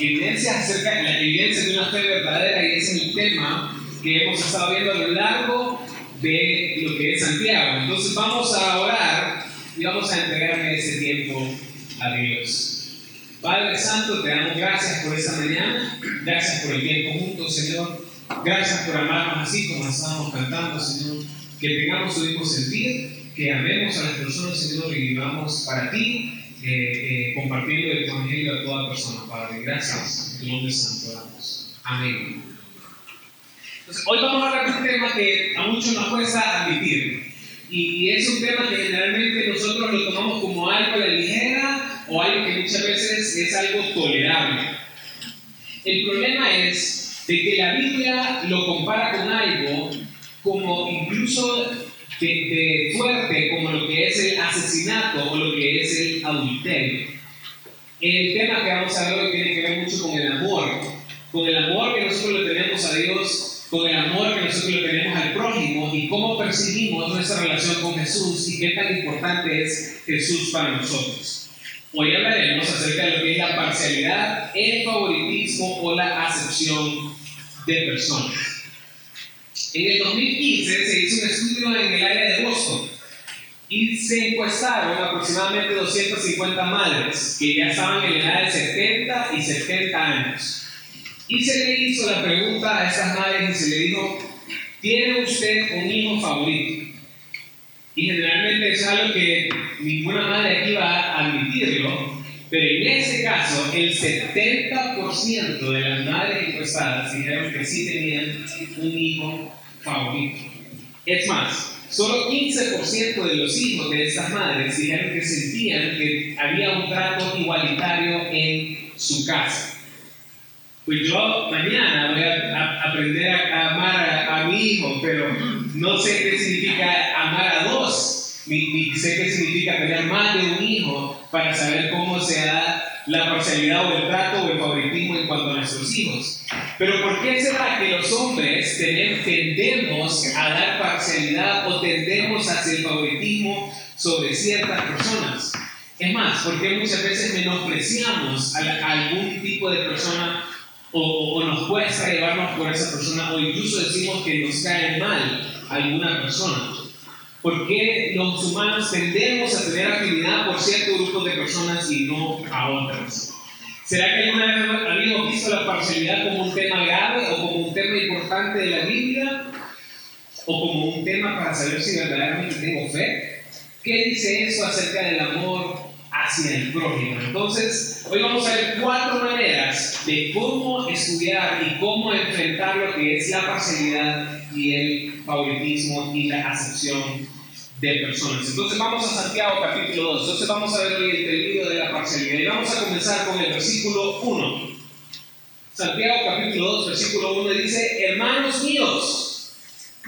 evidencias acerca de la evidencia de una fe verdadera y ese es el tema que hemos estado viendo a lo largo de lo que es Santiago. Entonces vamos a orar y vamos a entregarle ese tiempo a Dios. Padre Santo, te damos gracias por esta mañana, gracias por el tiempo juntos, Señor. Gracias por amarnos así como estábamos cantando, Señor. Que tengamos su mismo sentir, que amemos a las personas, Señor, y vivamos para ti, eh, eh, compartiendo el Evangelio a toda persona, Padre. Gracias. En nombre santo damos. Amén. Hoy vamos a hablar de un tema que a muchos nos cuesta admitir. Y es un tema que generalmente nosotros lo tomamos como algo de ligera o algo que muchas veces es algo tolerable. El problema es de que la Biblia lo compara con algo como incluso de, fuerte, como lo que es el asesinato o lo que es el adulterio. El tema que vamos a ver hoy tiene que ver mucho con el amor, con el amor que nosotros le tenemos a Dios, con el amor que nosotros le tenemos al prójimo y cómo percibimos nuestra relación con Jesús y qué tan importante es Jesús para nosotros. Hoy hablaremos acerca de lo que es la parcialidad, el favoritismo o la acepción de personas. En el 2015 se hizo un estudio en el área de Boston y se encuestaron aproximadamente 250 madres que ya estaban en la edad de 70 y 70 años. Y se le hizo la pregunta a estas madres y se le dijo, ¿tiene usted un hijo favorito? Y generalmente es algo que ninguna madre aquí va a admitirlo, pero en ese caso, el 70% de las madres encuestadas dijeron que sí tenían un hijo favorito. Es más, solo 15% de los hijos de estas madres dijeron que sentían que había un trato igualitario en su casa. Pues yo mañana voy a, aprender a, amar a, a mi hijo, pero no sé qué significa amar a dos ni, sé qué significa tener más de un hijo para saber cómo se da la parcialidad o el trato o el favoritismo en cuanto a nuestros hijos. Pero ¿por qué será que los hombres tendemos a dar parcialidad o tendemos hacia el favoritismo sobre ciertas personas? Es más, ¿por qué muchas veces menospreciamos a, algún tipo de persona o, o, nos cuesta llevarnos por esa persona o incluso decimos que nos cae mal alguna persona? ¿Por qué los humanos tendemos a tener afinidad por ciertos grupos de personas y no a otras? ¿Será que alguna vez habíamos visto la parcialidad como un tema grave o como un tema importante de la Biblia? ¿O como un tema para saber si verdaderamente tengo fe? ¿Qué dice eso acerca del amor hacia el prójimo? Entonces, hoy vamos a ver cuatro maneras de cómo estudiar y cómo enfrentar lo que es la parcialidad y el favoritismo y la acepción de personas. Entonces vamos a Santiago capítulo 2. Entonces vamos a ver el peligro de la parcialidad. Y vamos a comenzar con el versículo 1. Santiago capítulo 2, versículo 1 dice, hermanos míos,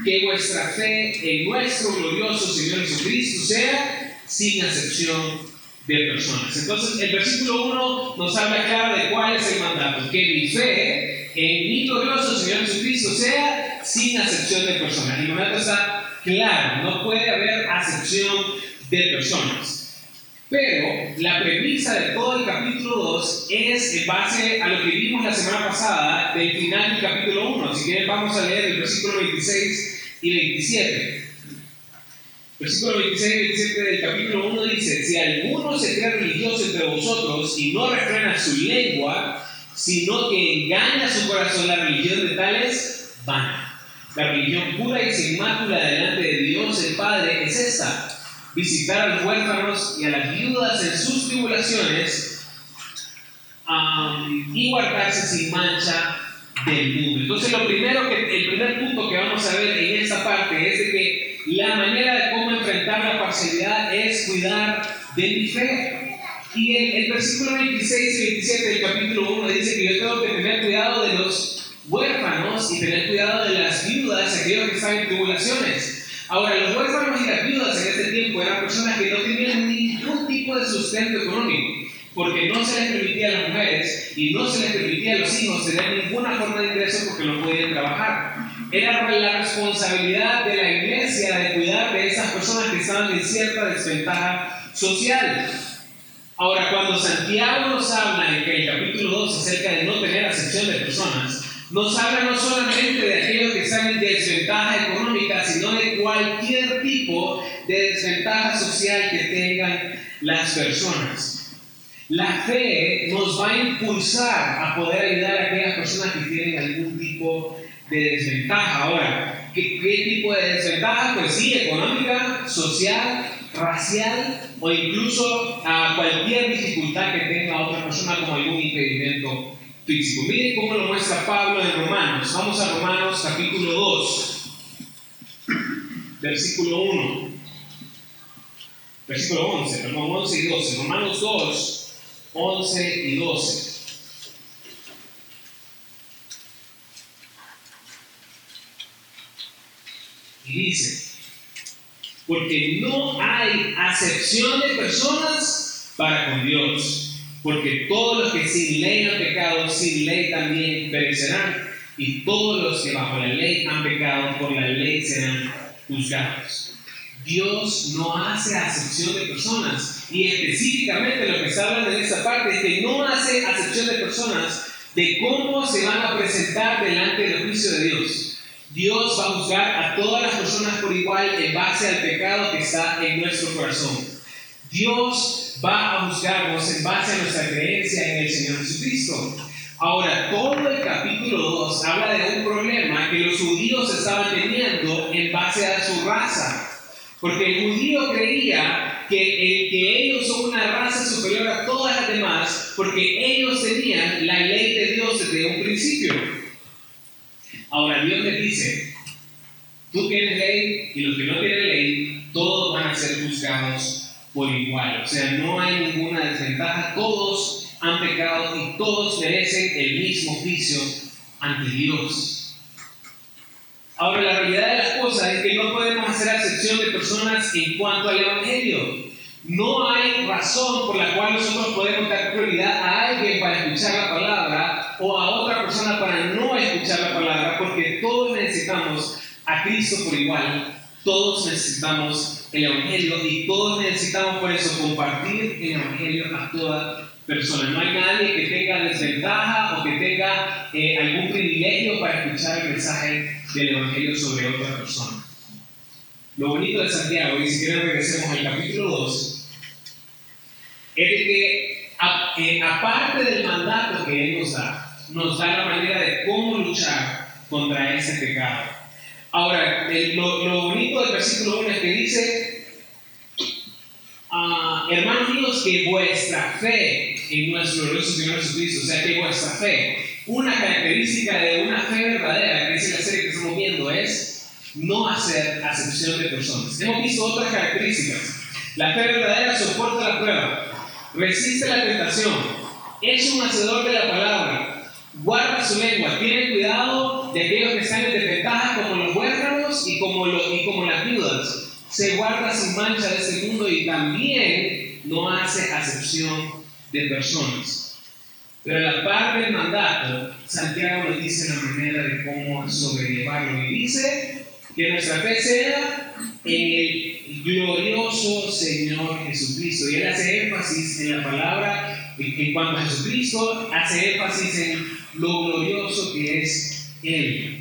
que vuestra fe en nuestro glorioso Señor Jesucristo sea sin excepción de personas. Entonces el versículo 1 nos habla claro de cuál es el mandato. Que mi fe en mi glorioso Señor Jesucristo sea sin excepción de personas. El mandato está claro, no puede haber acepción de personas. Pero la premisa de todo el capítulo 2 es en base a lo que vimos la semana pasada del final del capítulo 1. Si quieren vamos a leer el versículo 26 y 27. Versículo 26 y 27 del capítulo 1 dice, si alguno se cree religioso entre vosotros y no refrena su lengua, sino que engaña su corazón, la religión de tales van. La religión pura y sin mácula delante de Dios el Padre es esta, visitar a los huérfanos y a las viudas en sus tribulaciones y guardarse sin mancha del mundo. Entonces lo primero que, el primer punto que vamos a ver en esta parte es de que la manera de cómo enfrentar la parcialidad es cuidar de mi fe. Y el, el versículo 26 y 27 del capítulo 1 dice que yo tengo que tener cuidado de los huérfanos y tener cuidado de las viudas, aquellos que están en tribulaciones. Ahora, los huérfanos y las viudas en este tiempo eran personas que no tenían ningún tipo de sustento económico, porque no se les permitía a las mujeres y no se les permitía a los hijos tener ninguna forma de ingreso porque no podían trabajar. Era la responsabilidad de la iglesia de cuidar de esas personas que estaban en cierta desventaja social. Ahora, cuando Santiago nos habla en el capítulo 2 acerca de no tener acepción de personas, nos habla no solamente de aquellos que están en desventaja económica, sino de cualquier tipo de desventaja social que tengan las personas. La fe nos va a impulsar a poder ayudar a aquellas personas que tienen algún tipo de desventaja. Ahora, ¿qué, tipo de desventaja? Pues sí, económica, social, racial o incluso a cualquier dificultad que tenga otra persona como algún impedimento físico. Miren cómo lo muestra Pablo en Romanos. Vamos a Romanos capítulo 2, versículo 1. Versículo 11, perdón, 11 y 12. Romanos 2, 11 y 12. Y dice, porque no hay acepción de personas para con Dios porque todos los que sin ley han pecado, sin ley también perecerán, y todos los que bajo la ley han pecado, por la ley serán juzgados. Dios no hace acepción de personas, y específicamente lo que se habla en esta parte es que no hace acepción de personas de cómo se van a presentar delante del juicio de Dios. Dios va a juzgar a todas las personas por igual en base al pecado que está en nuestro corazón. Dios va a juzgarnos en base a nuestra creencia en el Señor Jesucristo. Ahora, todo el capítulo 2 habla de un problema que los judíos estaban teniendo en base a su raza. Porque el judío creía que, el, que ellos son una raza superior a todas las demás, porque ellos tenían la ley de Dios desde un principio. Ahora Dios les dice, tú tienes ley y los que no tienen ley, todos van a ser juzgados por igual. O sea, no hay ninguna desventaja. Todos han pecado y todos merecen el mismo juicio ante Dios. Ahora, la realidad de las cosas es que no podemos hacer excepción de personas en cuanto al Evangelio. No hay razón por la cual nosotros podemos dar prioridad a alguien para escuchar la palabra o a otra persona para no escuchar la palabra, porque todos necesitamos a Cristo por igual. Todos necesitamos el Evangelio y todos necesitamos por eso compartir el Evangelio a toda persona. No hay nadie que tenga desventaja o que tenga eh, algún privilegio para escuchar el mensaje del Evangelio sobre otra persona. Lo bonito de Santiago, y si quieren regresemos al capítulo 2, es de que eh, aparte del mandato que Él nos da, nos da la manera de cómo luchar contra ese pecado. Ahora, lo, bonito del versículo 1 es que dice, ah, hermanos míos, que vuestra fe en nuestro glorioso Señor Jesucristo, o sea, que vuestra fe, una característica de una fe verdadera, que es la serie que estamos viendo, es no hacer acepción de personas. Hemos visto otras características. La fe verdadera soporta la prueba, resiste la tentación, es un hacedor de la palabra, guarda su lengua, tiene cuidado de aquellos que están en y como, y como las viudas. Se guarda sin mancha de este mundo y también no hace acepción de personas. Pero a la par del mandato, Santiago nos dice la manera de cómo sobrellevarlo y dice que nuestra fe sea en el glorioso Señor Jesucristo. Y él hace énfasis en la palabra, en cuanto a Jesucristo, hace énfasis en lo glorioso que es Él.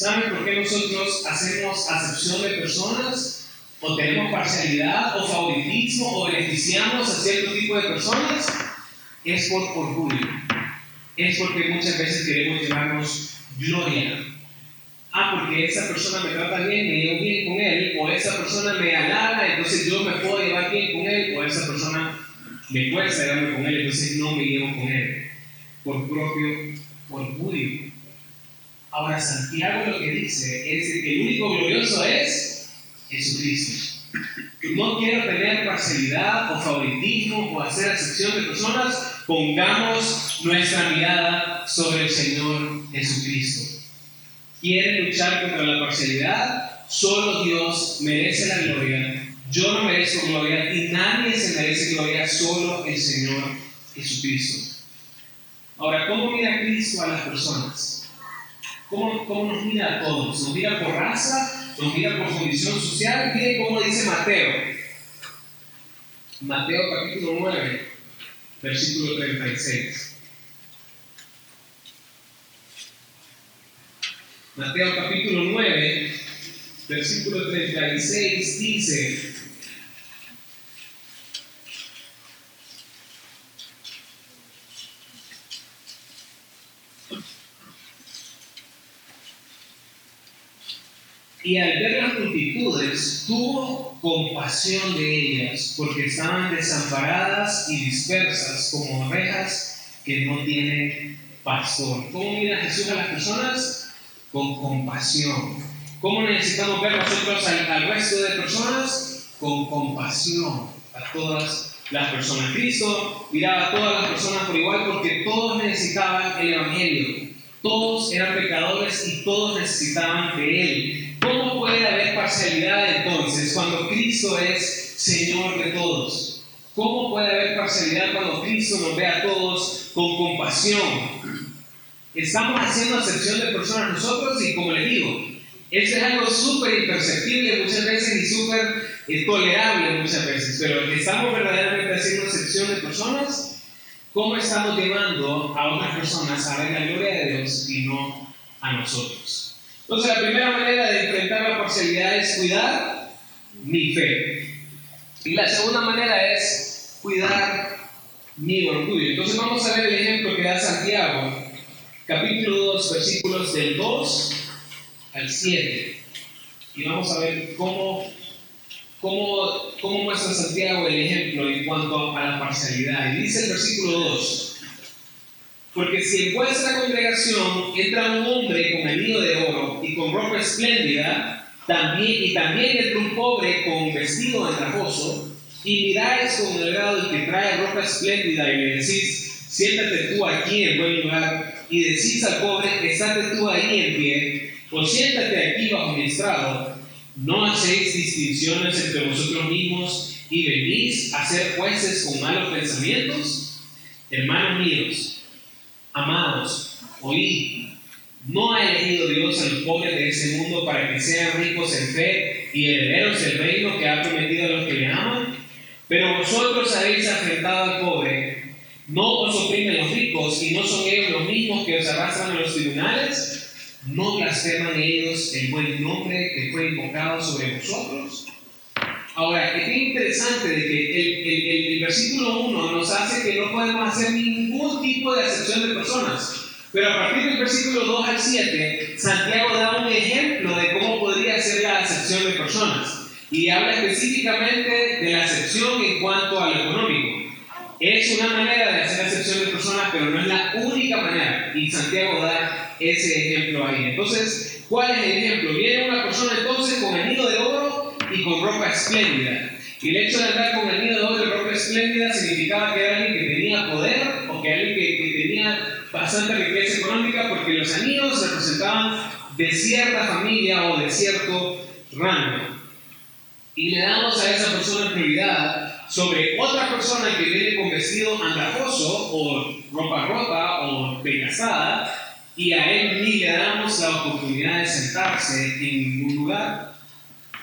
¿Saben por qué nosotros hacemos acepción de personas? ¿O tenemos parcialidad o favoritismo o beneficiamos a cierto tipo de personas? Es por orgullo. Es porque muchas veces queremos llevarnos gloria. Ah, porque esa persona me trata bien, me llevo bien con él, o esa persona me alaba, entonces yo me puedo llevar bien con él, o esa persona me cuesta llevarme con él, entonces no me llevo con él por propio orgullo. Ahora Santiago lo que dice es que el único glorioso es Jesucristo. No quiero tener parcialidad o favoritismo o hacer excepción de personas. Pongamos nuestra mirada sobre el Señor Jesucristo. ¿Quieren luchar contra la parcialidad? Solo Dios merece la gloria. Yo no merezco gloria y nadie se merece gloria, solo el Señor Jesucristo. Ahora, ¿cómo mira Cristo a las personas? ¿Cómo, ¿Cómo, nos mira a todos? ¿Nos mira por raza nos mira por condición social. Miren cómo dice Mateo. Mateo capítulo 9, versículo 36. Mateo capítulo 9, versículo 36 dice, Y al ver las multitudes, tuvo compasión de ellas, porque estaban desamparadas y dispersas como ovejas que no tienen pastor. ¿Cómo mira Jesús a las personas? Con compasión. ¿Cómo necesitamos ver nosotros al, resto de personas? Con compasión a todas las personas. Cristo miraba a todas las personas por igual porque todos necesitaban el Evangelio. Todos eran pecadores y todos necesitaban de Él. ¿Cómo puede haber parcialidad entonces cuando Cristo es Señor de todos? ¿Cómo puede haber parcialidad cuando Cristo nos ve a todos con compasión? Estamos haciendo acepción de personas nosotros y como les digo, eso es algo súper imperceptible muchas veces y súper intolerable eh, muchas veces, pero estamos verdaderamente haciendo acepción de personas. ¿Cómo estamos llevando a otras personas a ver la gloria de Dios y no a nosotros? Entonces, la primera manera de enfrentar la parcialidad es cuidar mi fe. Y la segunda manera es cuidar mi orgullo. Entonces, vamos a ver el ejemplo que da Santiago, capítulo 2, versículos del 2 al 7. Y vamos a ver cómo, cómo, cómo muestra Santiago el ejemplo en cuanto a la parcialidad. Y dice el versículo 2. Porque si en vuestra congregación entra un hombre con anillo de oro y con ropa espléndida, también, y también entra un pobre con vestido andrajoso, y miráis con el grado el que trae ropa espléndida y le decís, siéntate tú aquí en buen lugar, y decís al pobre, estate tú ahí en pie, o siéntate aquí bajo mi estrado, no hacéis distinciones entre vosotros mismos y venís a ser jueces con malos pensamientos. Hermanos míos, Amados, oíd, no ha elegido Dios a los pobres de ese mundo para que sean ricos en fe y herederos del reino que ha prometido a los que le aman. Pero vosotros habéis afrentado al pobre. ¿No os oprimen los ricos y no son ellos los mismos que os arrastran a los tribunales? ¿No blasfeman ellos el buen nombre que fue invocado sobre vosotros? Ahora, es interesante de que el, versículo 1 nos hace que no podemos hacer ningún tipo de acepción de personas. Pero a partir del versículo 2 al 7, Santiago da un ejemplo de cómo podría ser la acepción de personas. Y habla específicamente de la acepción en cuanto a lo económico. Es una manera de hacer acepción de personas, pero no es la única manera. Y Santiago da ese ejemplo ahí. Entonces, ¿cuál es el ejemplo? Viene una persona entonces con el nido de oro y con ropa espléndida. Y el hecho de andar con nido de oro y ropa espléndida significaba que era alguien que tenía poder o que alguien que, que tenía bastante riqueza económica porque los anillos representaban de cierta familia o de cierto rango. Y le damos a esa persona prioridad sobre otra persona que viene con vestido andrajoso o ropa rota o desgastada y a él ni le damos la oportunidad de sentarse en ningún lugar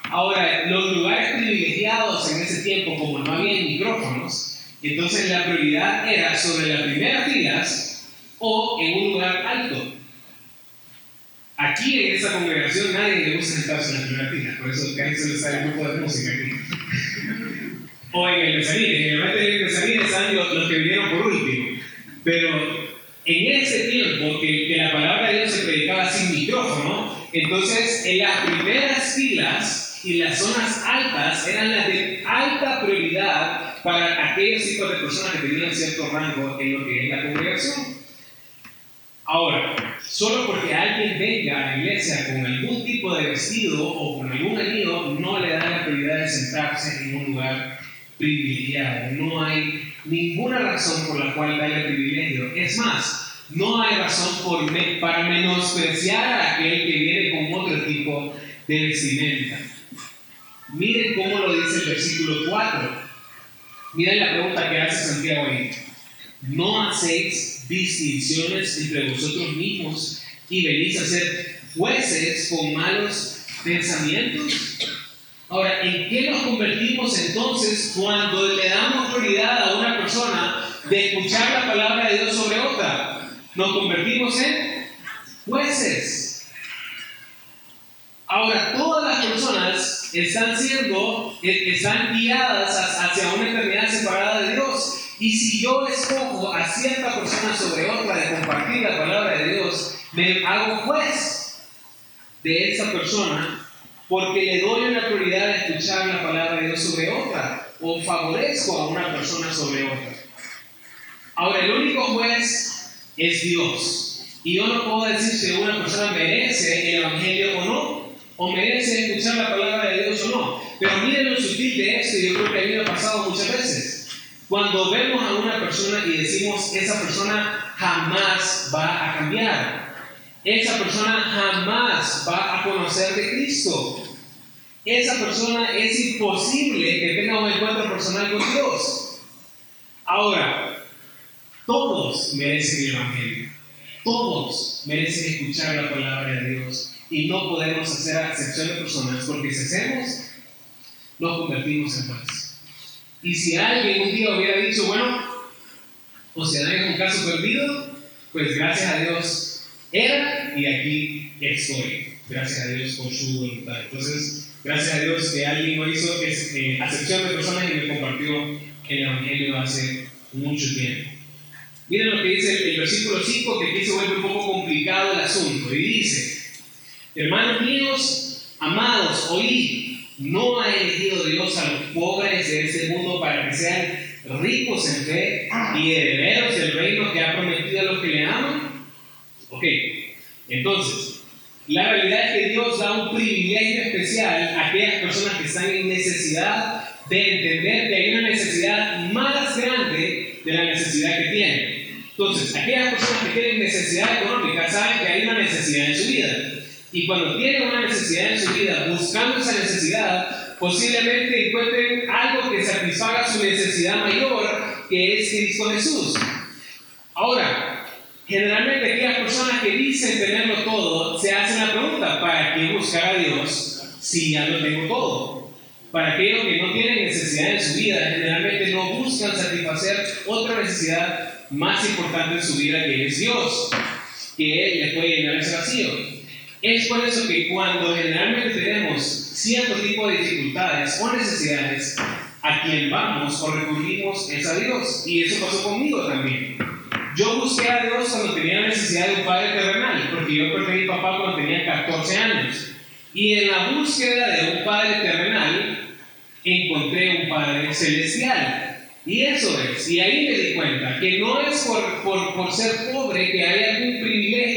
Ahora, los lugares privilegiados en ese tiempo, como no había micrófonos, entonces la prioridad era sobre las primeras filas o en un lugar alto. Aquí en esta congregación nadie le gusta sentarse en la primera fila, por eso casi le sale un poco de música aquí. o en el mezanín, generalmente en el mezanín están los, los que vinieron por último. Pero en ese tiempo que, que la palabra de Dios se predicaba sin micrófono, entonces en las primeras filas y las zonas altas eran las de alta prioridad para aquellos tipos de personas que tenían cierto rango en lo que es la congregación. Ahora, solo porque alguien venga a la iglesia con algún tipo de vestido o con algún anillo, no le da la prioridad de sentarse en un lugar privilegiado. No hay ninguna razón por la cual darle privilegio. Es más, no hay razón por para menospreciar a aquel que viene con otro tipo de vestimenta. Miren cómo lo dice el versículo 4. Miren la pregunta que hace Santiago ahí. No hacéis distinciones entre vosotros mismos y venís a ser jueces con malos pensamientos. Ahora, ¿en qué nos convertimos entonces cuando le damos prioridad a una persona de escuchar la palabra de Dios sobre otra? Nos convertimos en jueces. Ahora, todas las personas están siendo, eh, están guiadas hacia una eternidad separada de Dios. Y si yo escojo a cierta persona sobre otra de compartir la palabra de Dios, me hago juez de esa persona porque le doy una prioridad de escuchar la palabra de Dios sobre otra o favorezco a una persona sobre otra. Ahora, el único juez es Dios. Y yo no puedo decir si una persona merece el Evangelio o no, o merece escuchar la palabra de Dios o no. Pero miren lo sutil de esto, y yo creo que a mí me ha pasado muchas veces. Cuando vemos a una persona y decimos, esa persona jamás va a cambiar, esa persona jamás va a conocer de Cristo. Esa persona es imposible que tenga un encuentro personal con Dios. Ahora, todos merecen el Evangelio. Todos merecen escuchar la palabra de Dios. Y no podemos hacer excepción de personas porque si hacemos, nos convertimos en jueces. Y si alguien un día hubiera dicho, bueno, o sea, es un caso perdido, pues gracias a Dios era y aquí estoy. Gracias a Dios por su voluntad. Entonces, gracias a Dios que alguien no hizo eh, acepción de personas y me compartió el Evangelio hace mucho tiempo. Miren lo que dice el, versículo 5, que aquí se vuelve un poco complicado el asunto. Y dice, hermanos míos, amados, oí, no ha elegido Dios a los pobres de este mundo para que sean ricos en fe y herederos del reino que ha prometido a los que le aman. Ok, entonces, la realidad es que Dios da un privilegio especial a aquellas personas que están en necesidad de entender que hay una necesidad más grande de la necesidad que tienen. Entonces, aquellas personas que tienen necesidad económica saben que hay una necesidad en su vida. Y cuando tienen una necesidad en su vida, buscando esa necesidad, posiblemente encuentren algo que satisfaga su necesidad mayor, que es Cristo Jesús. Ahora, Generalmente aquellas personas que dicen tenerlo todo se hacen la pregunta, ¿para qué buscar a Dios si ya lo tengo todo? Para aquellos que no tienen necesidad en su vida, generalmente no buscan satisfacer otra necesidad más importante en su vida que es Dios, que Él les puede llenar ese vacío. Es por eso que cuando generalmente tenemos cierto tipo de dificultades o necesidades, a quien vamos o recurrimos es a Dios. Y eso pasó conmigo también. Yo busqué a Dios cuando tenía necesidad de un padre terrenal, porque yo perdí a mi papá cuando tenía 14 años. Y en la búsqueda de un padre terrenal, encontré un padre celestial. Y eso es, y ahí me di cuenta que no es por, por, por ser pobre que hay algún privilegio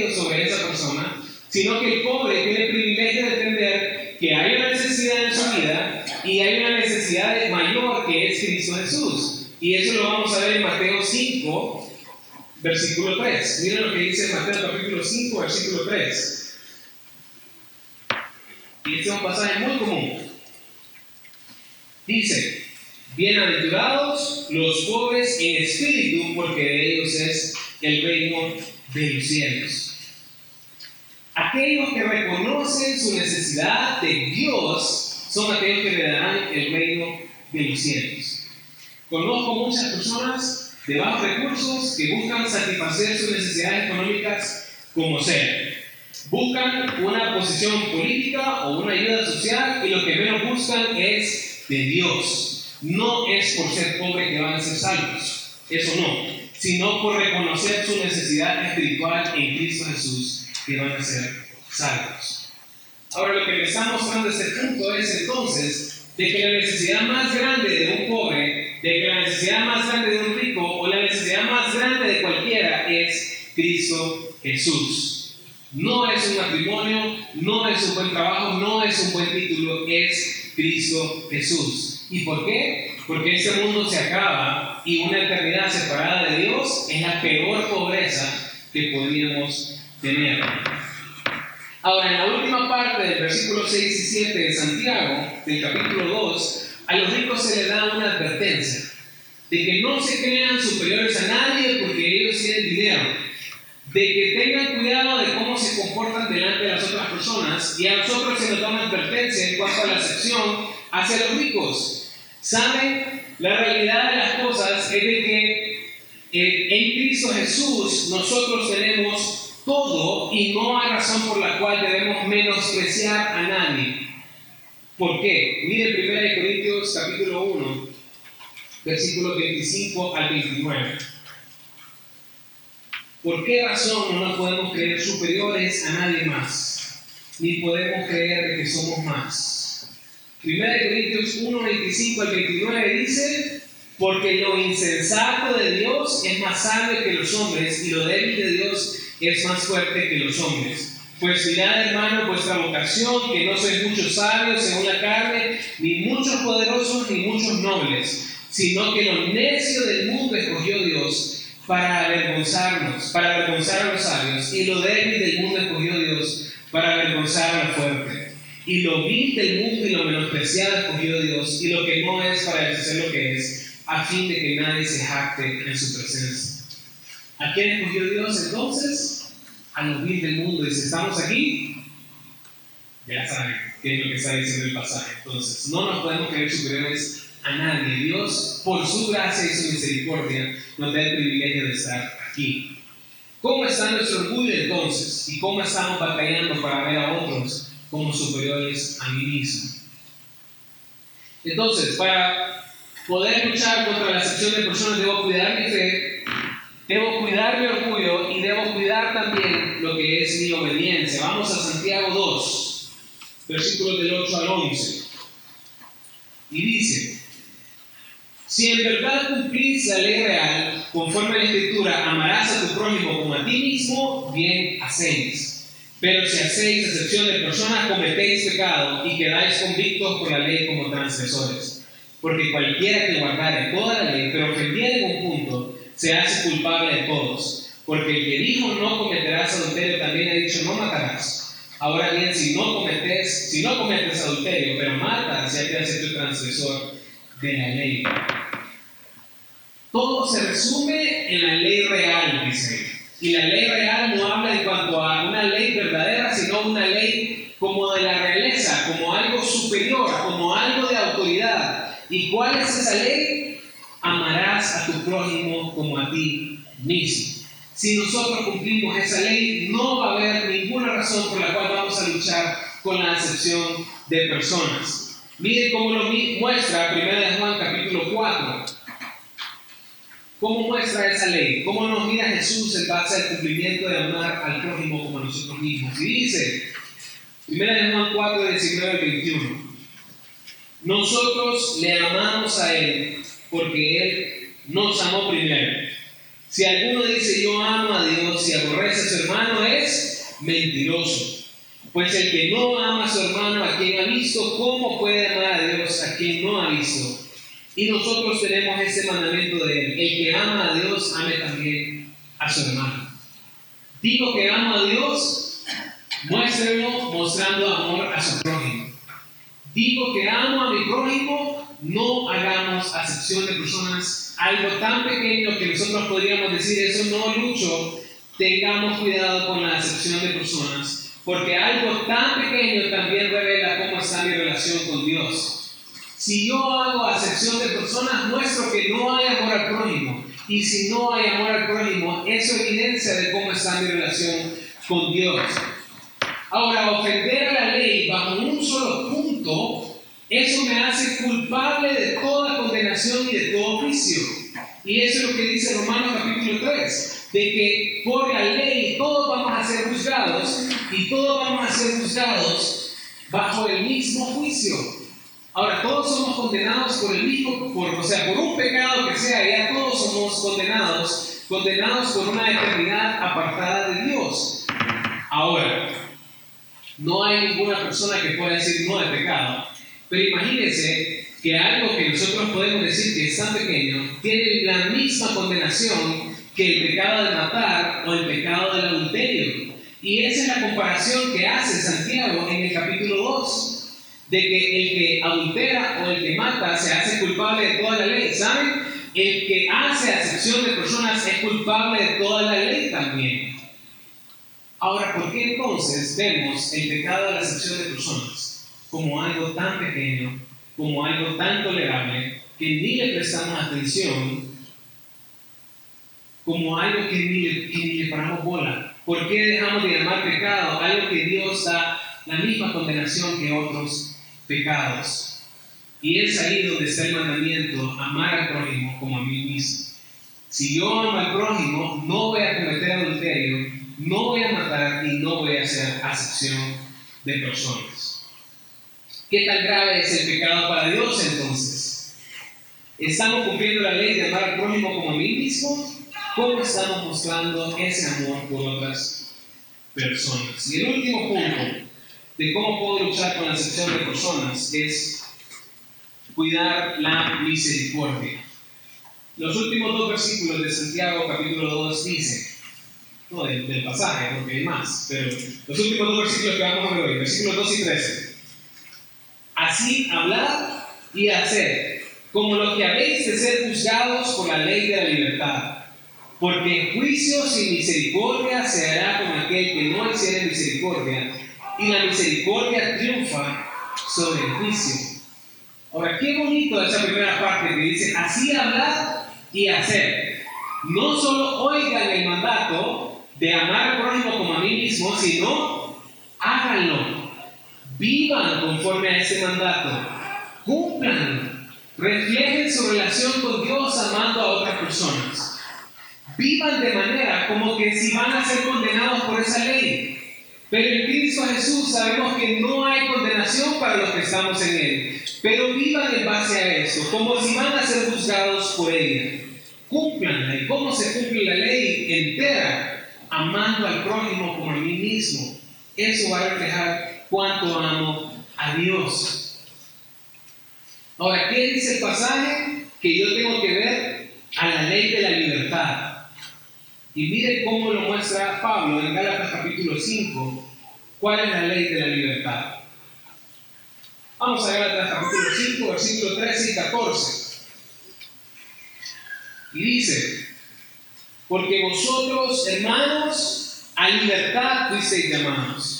sino que el pobre tiene el privilegio de entender que hay una necesidad en su vida y hay una necesidad mayor que es Cristo Jesús. Y eso lo vamos a ver en Mateo 5, versículo 3. Miren lo que dice Mateo capítulo 5, versículo 3. Y este es un pasaje muy común. Dice, bienaventurados los pobres en espíritu, porque de ellos es el reino de los cielos. Aquellos que reconocen su necesidad de Dios son aquellos que le darán el reino de los cielos. Conozco muchas personas de bajos recursos que buscan satisfacer sus necesidades económicas como sea. Buscan una posición política o una ayuda social y lo que menos buscan es de Dios. No es por ser pobre que van a ser salvos, eso no, sino por reconocer su necesidad espiritual en Cristo Jesús que van a ser salvos. Ahora lo que me está mostrando este punto es entonces de que la necesidad más grande de un pobre de que la necesidad más grande de un rico o la necesidad más grande de cualquiera es Cristo Jesús. No es un matrimonio, no es un buen trabajo, no es un buen título, es Cristo Jesús. ¿Y por qué? Porque este mundo se acaba y una eternidad separada de Dios es la peor pobreza que podríamos tener. Ahora, en la última parte del versículo 6 y 7 de Santiago, del capítulo 2, a los ricos se les da una advertencia de que no se crean superiores a nadie porque ellos tienen dinero. de que tengan cuidado de cómo se comportan delante de las otras personas y a nosotros se nos da una advertencia en cuanto a la sección hacia los ricos. ¿Saben? La realidad de las cosas es de que en Cristo Jesús nosotros tenemos todo y no hay razón por la cual debemos menospreciar a nadie. ¿Por qué? Mire 1 Corintios capítulo 1, versículos 25 al 29. ¿Por qué razón no nos podemos creer superiores a nadie más? Ni podemos creer que somos más. 1 Corintios 1, 25 al 29 dice, porque lo insensato de Dios es más sabio que los hombres y lo débil de Dios es más fuerte que los hombres. Pues mirad, hermano, vuestra vocación, que no sois muchos sabios según la carne, ni muchos poderosos, ni muchos nobles, sino que lo necio del mundo escogió Dios para avergonzarnos, para avergonzar a los sabios, y lo débil del mundo escogió Dios para avergonzar a lo fuerte. Y lo vil del mundo y lo menospreciado escogió Dios, y lo que no es para deshacer lo que es, a fin de que nadie se jacte en su presencia. ¿A quién escogió Dios entonces? A lo vil del mundo. Si estamos aquí, ya saben qué es lo que está diciendo el pasaje. Entonces, no nos podemos creer superiores a nadie. Dios, por su gracia y su misericordia, nos da el privilegio de estar aquí. ¿Cómo está nuestro orgullo entonces? ¿Y cómo estamos batallando para ver a otros como superiores a mí mismo? Entonces, para poder luchar contra la excepción de personas, debo cuidar mi fe, debo cuidar mi orgullo y debo cuidar también lo que es mi obediencia. Vamos a Santiago 2, versículos del 8 al 11. Y dice, si en verdad cumplís la ley real, conforme a la Escritura, amarás a tu prójimo como a ti mismo, bien hacéis. Pero si hacéis excepción de personas, cometéis pecado y quedáis convictos por la ley como transgresores. Porque cualquiera que guardare toda la ley, pero ofendiera en un punto, se hace culpable de todos. Porque el que dijo no cometerás adulterio también ha dicho no matarás. Ahora bien, si no cometes, si no cometes adulterio, pero matas, ya te has hecho transgresor de la ley. Todo se resume en la ley real, dice. Y la ley real no habla en cuanto a una ley verdadera, sino una ley como de la realeza, como algo superior, como algo de autoridad. ¿Y cuál es esa ley? A tu prójimo como a ti mismo. Si nosotros cumplimos esa ley, no va a haber ninguna razón por la cual vamos a luchar con la acepción de personas. Miren cómo lo muestra 1 Juan capítulo 4. ¿Cómo muestra esa ley? ¿Cómo nos mira Jesús en base al cumplimiento de amar al prójimo como a nosotros mismos? Y dice, 1 Juan 4, 19 al 21, nosotros le amamos a Él porque Él nos amó primero. Si alguno dice yo amo a Dios y aborrece a su hermano es mentiroso. Pues el que no ama a su hermano a quien ha visto, ¿cómo puede amar a Dios a quien no ha visto? Y nosotros tenemos ese mandamiento de él. El que ama a Dios, ame también a su hermano. Digo que amo a Dios, muéstrenlo mostrando amor a su prójimo. Digo que amo a mi prójimo, no hagamos acepción de personas. Algo tan pequeño que nosotros podríamos decir, eso no lucho, tengamos cuidado con la acepción de personas, porque algo tan pequeño también revela cómo está mi relación con Dios. Si yo hago acepción de personas, muestro que no hay amor al prójimo. Y si no hay amor al prójimo, eso evidencia de cómo está mi relación con Dios. Ahora, ofender a la ley bajo un solo punto, eso me hace culpable de toda condenación y de todo juicio. Y eso es lo que dice Romanos capítulo 3, de que por la ley todos vamos a ser juzgados y todos vamos a ser juzgados bajo el mismo juicio. Ahora, todos somos condenados por el mismo, por, o sea, por un pecado que sea, ya todos somos condenados, condenados por una eternidad apartada de Dios. Ahora, no hay ninguna persona que pueda decir no de pecado, pero imagínense que algo que nosotros podemos decir que es tan pequeño tiene la misma condenación que el pecado de matar o el pecado del adulterio. Y esa es la comparación que hace Santiago en el capítulo 2 de que el que adultera o el que mata se hace culpable de toda la ley. ¿Saben? El que hace acepción de personas es culpable de toda la ley también. Ahora, ¿por qué entonces vemos el pecado de la acepción de personas como algo tan pequeño, como algo tan tolerable, que ni le prestamos atención, como algo que ni le, paramos bola? ¿Por qué dejamos de llamar pecado algo que Dios da la misma condenación que otros pecados? Y es ahí donde está el mandamiento, amar al prójimo como a mí mismo. Si yo amo al prójimo, no voy a cometer adulterio, no voy a matar y no voy a hacer acepción de personas. ¿Qué tan grave es el pecado para Dios entonces? ¿Estamos cumpliendo la ley de amar al prójimo como a mí mismo? ¿Cómo estamos mostrando ese amor por otras personas? Y el último punto de cómo puedo luchar con la acepción de personas es cuidar la misericordia. Los últimos dos versículos de Santiago capítulo 2 dicen, no del, pasaje, porque hay más, pero los últimos dos versículos que vamos a ver hoy, versículos 2 y 13. Así hablar y hacer, como lo que habéis de ser juzgados por la ley de la libertad. Porque juicio sin misericordia se hará con aquel que no hiciera misericordia, y la misericordia triunfa sobre el juicio. Ahora, qué bonito esa primera parte que dice, así hablar y hacer. No solo oigan el mandato, de amar al prójimo como a mí mismo, sino háganlo. Vivan conforme a ese mandato. Cumplan. Reflejen su relación con Dios amando a otras personas. Vivan de manera como que si van a ser condenados por esa ley. Pero en Cristo Jesús sabemos que no hay condenación para los que estamos en Él. Pero vivan en base a eso, como si van a ser juzgados por ella. Cumplanla. ¿Y cómo se cumple la ley entera? amando al prójimo como a mí mismo. Eso va a reflejar cuánto amo a Dios. Ahora, ¿qué dice el pasaje? Que yo tengo que ver a la ley de la libertad. Y mire cómo lo muestra Pablo en Gálatas capítulo 5. ¿Cuál es la ley de la libertad? Vamos a Gálatas capítulo 5, versículos 13 y 14. Y dice, porque vosotros, hermanos, a libertad fuisteis llamados.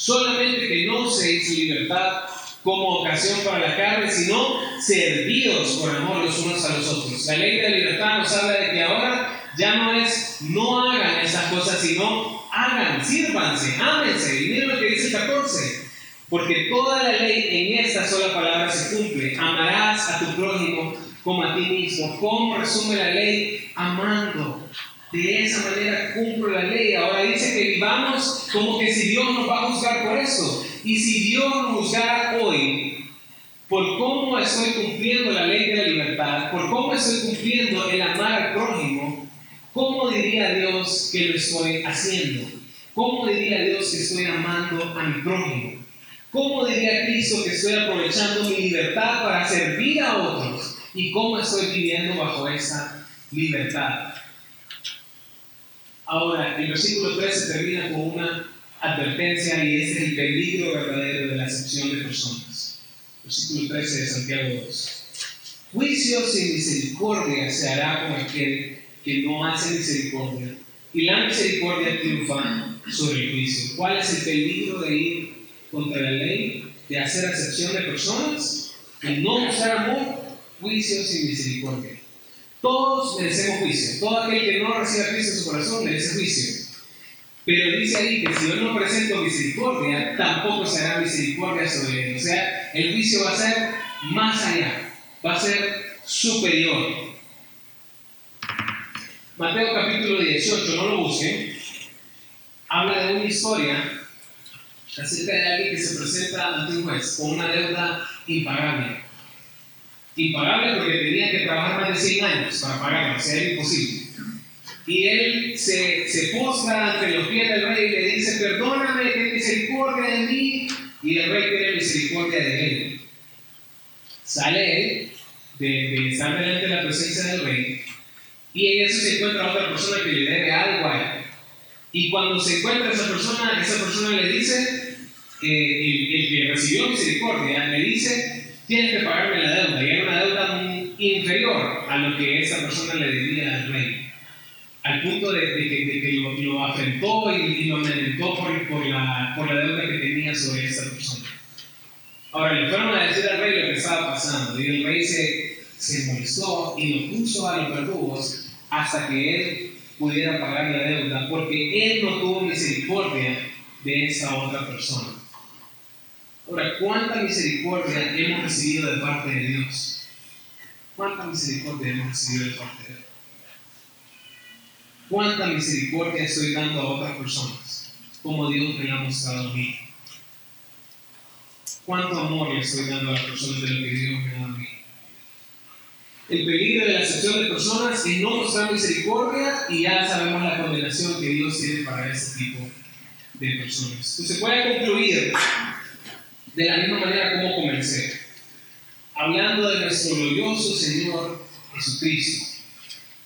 Solamente que no seáis libertad como ocasión para la carne, sino servidos por amor los unos a los otros. La ley de la libertad nos habla de que ahora ya no es no hagan esas cosas, sino hagan, sírvanse, ámense. Y miren lo que dice el 14. Porque toda la ley en esta sola palabra se cumple. Amarás a tu prójimo como a ti mismo. ¿Cómo resume la ley? Amando. De esa manera cumplo la ley. Ahora dice que vivamos como que si Dios nos va a juzgar por eso. Y si Dios nos juzgara hoy por cómo estoy cumpliendo la ley de la libertad, por cómo estoy cumpliendo el amar al prójimo, ¿cómo diría Dios que lo estoy haciendo? ¿Cómo diría Dios que estoy amando a mi prójimo? ¿Cómo diría Cristo que estoy aprovechando mi libertad para servir a otros? ¿Y cómo estoy viviendo bajo esa libertad? Ahora, el versículo 13 termina con una advertencia y es el peligro verdadero de la acepción de personas. Versículo 13 de Santiago 2. Juicio sin misericordia se hará con aquel que no hace misericordia, y la misericordia triunfa sobre el juicio. ¿Cuál es el peligro de ir contra la ley, de hacer acepción de personas, y no mostrar amor? Juicio sin misericordia. Todos merecemos juicio. Todo aquel que no reciba a Cristo en su corazón merece juicio. Pero dice ahí que si yo no presento misericordia, tampoco se hará misericordia sobre él. O sea, el juicio va a ser más allá, va a ser superior. Mateo capítulo 18, no lo busquen, habla de una historia acerca de alguien que se presenta ante un juez con una deuda impagable impagable porque tenía que trabajar más de 100 años para pagarlo, o sea, era imposible. Y él se, se postra ante los pies del rey y le dice, perdóname, ten misericordia de mí, y el rey tiene misericordia de él. Sale él de, de estar delante de la presencia del rey, y en eso se encuentra otra persona que le debe algo a él. Y cuando se encuentra esa persona, esa persona le dice, eh, el que recibió misericordia, le dice, tienes que pagarme la deuda, y era una deuda inferior a lo que esa persona le debía al rey. al punto de, que, lo, afrentó y, lo amedrentó por, por, la, por la deuda que tenía sobre esa persona. Ahora le fueron a decir al rey lo que estaba pasando y el rey se, se molestó y lo puso a los verdugos hasta que él pudiera pagar la deuda, porque él no tuvo misericordia de esa otra persona. Ahora, ¿cuánta misericordia hemos recibido de parte de Dios? ¿Cuánta misericordia hemos recibido de parte de Dios? ¿Cuánta misericordia estoy dando a otras personas? Como Dios me ha mostrado a mí. ¿Cuánto amor le estoy dando a las personas de lo que Dios me ha dado a mí? El peligro de la excepción de personas es no mostrar misericordia y ya sabemos la condenación que Dios tiene para ese tipo de personas. Entonces puede concluir de la misma manera como comencé, hablando de nuestro glorioso Señor Jesucristo.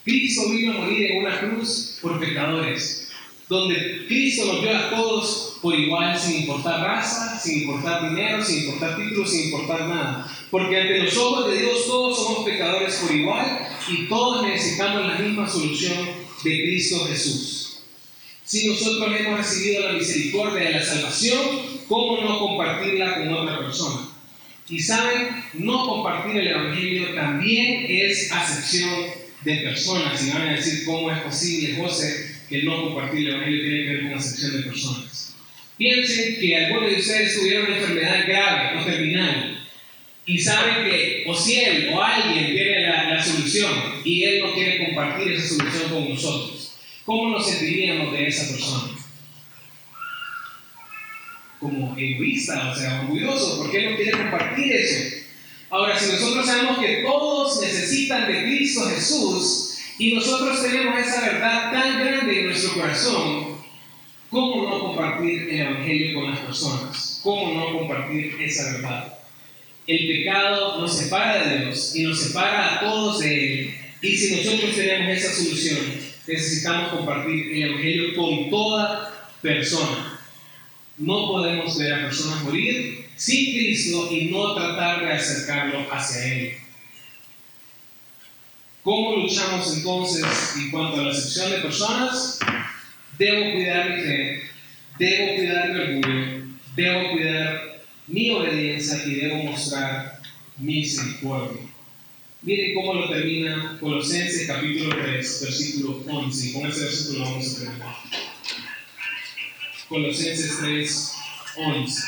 Cristo vino a morir en una cruz por pecadores, donde Cristo nos dio a todos por igual, sin importar raza, sin importar dinero, sin importar títulos, sin importar nada. Porque ante los ojos de Dios todos somos pecadores por igual y todos necesitamos la misma solución de Cristo Jesús. Si nosotros hemos recibido la misericordia de la salvación, ¿cómo no compartirla con otra persona? Y saben, no compartir el Evangelio también es acepción de personas. Y van a decir, ¿cómo es posible, José, que no compartir el Evangelio tiene que ver con acepción de personas? Piensen que algunos de ustedes tuvieron una enfermedad grave o terminal y saben que o si él o alguien tiene la, solución y él no quiere compartir esa solución con nosotros, ¿cómo nos sentiríamos de esa persona? Como egoísta, o sea, orgulloso, porque él no quiere compartir eso. Ahora, si nosotros sabemos que todos necesitan de Cristo Jesús y nosotros tenemos esa verdad tan grande en nuestro corazón, ¿cómo no compartir el Evangelio con las personas? ¿Cómo no compartir esa verdad? el pecado nos separa de Dios y nos separa a todos de Él. Y si nosotros tenemos esa solución, necesitamos compartir el Evangelio con toda persona. No podemos ver a personas morir sin Cristo y no tratar de acercarlo hacia Él. ¿Cómo luchamos entonces en cuanto a la excepción de personas? Debo cuidar mi fe, debo cuidar mi orgullo, debo cuidar mi obediencia y debo mostrar misericordia. Miren cómo lo termina Colosenses capítulo 3, versículo 11. Con ese versículo vamos a terminar. Colosenses 3, 11.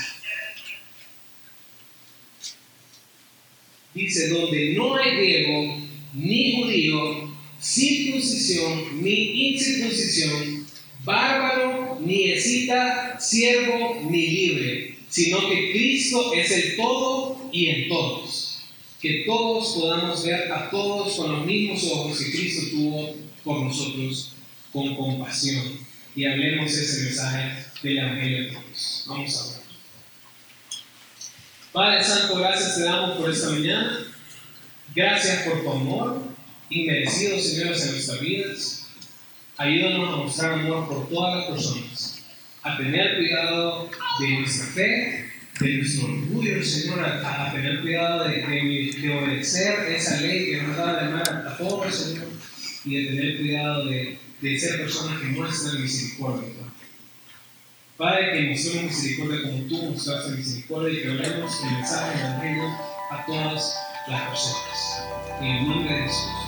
Dice, donde no hay griego ni judío, circuncisión ni incircuncisión, bárbaro ni escita, siervo ni libre sino que Cristo es el todo y en todos. Que todos podamos ver a todos con los mismos ojos que Cristo tuvo por nosotros con compasión. Y hablemos ese mensaje del Evangelio de todos. Vamos a ver. Padre Santo, gracias te damos por esta mañana. Gracias por tu amor inmerecido, señores, en nuestras vidas. Ayúdanos a mostrar amor por todas las personas a tener cuidado de nuestra fe, de nuestro orgullo, Señor, a, tener cuidado de, de, obedecer esa ley que nos da de llamar a todos, Señor, y de tener cuidado de, ser personas que muestran misericordia. Padre, que mostremos misericordia como tú mostraste misericordia y que hablemos el mensaje del Evangelio a todas las personas. En el nombre de Jesús.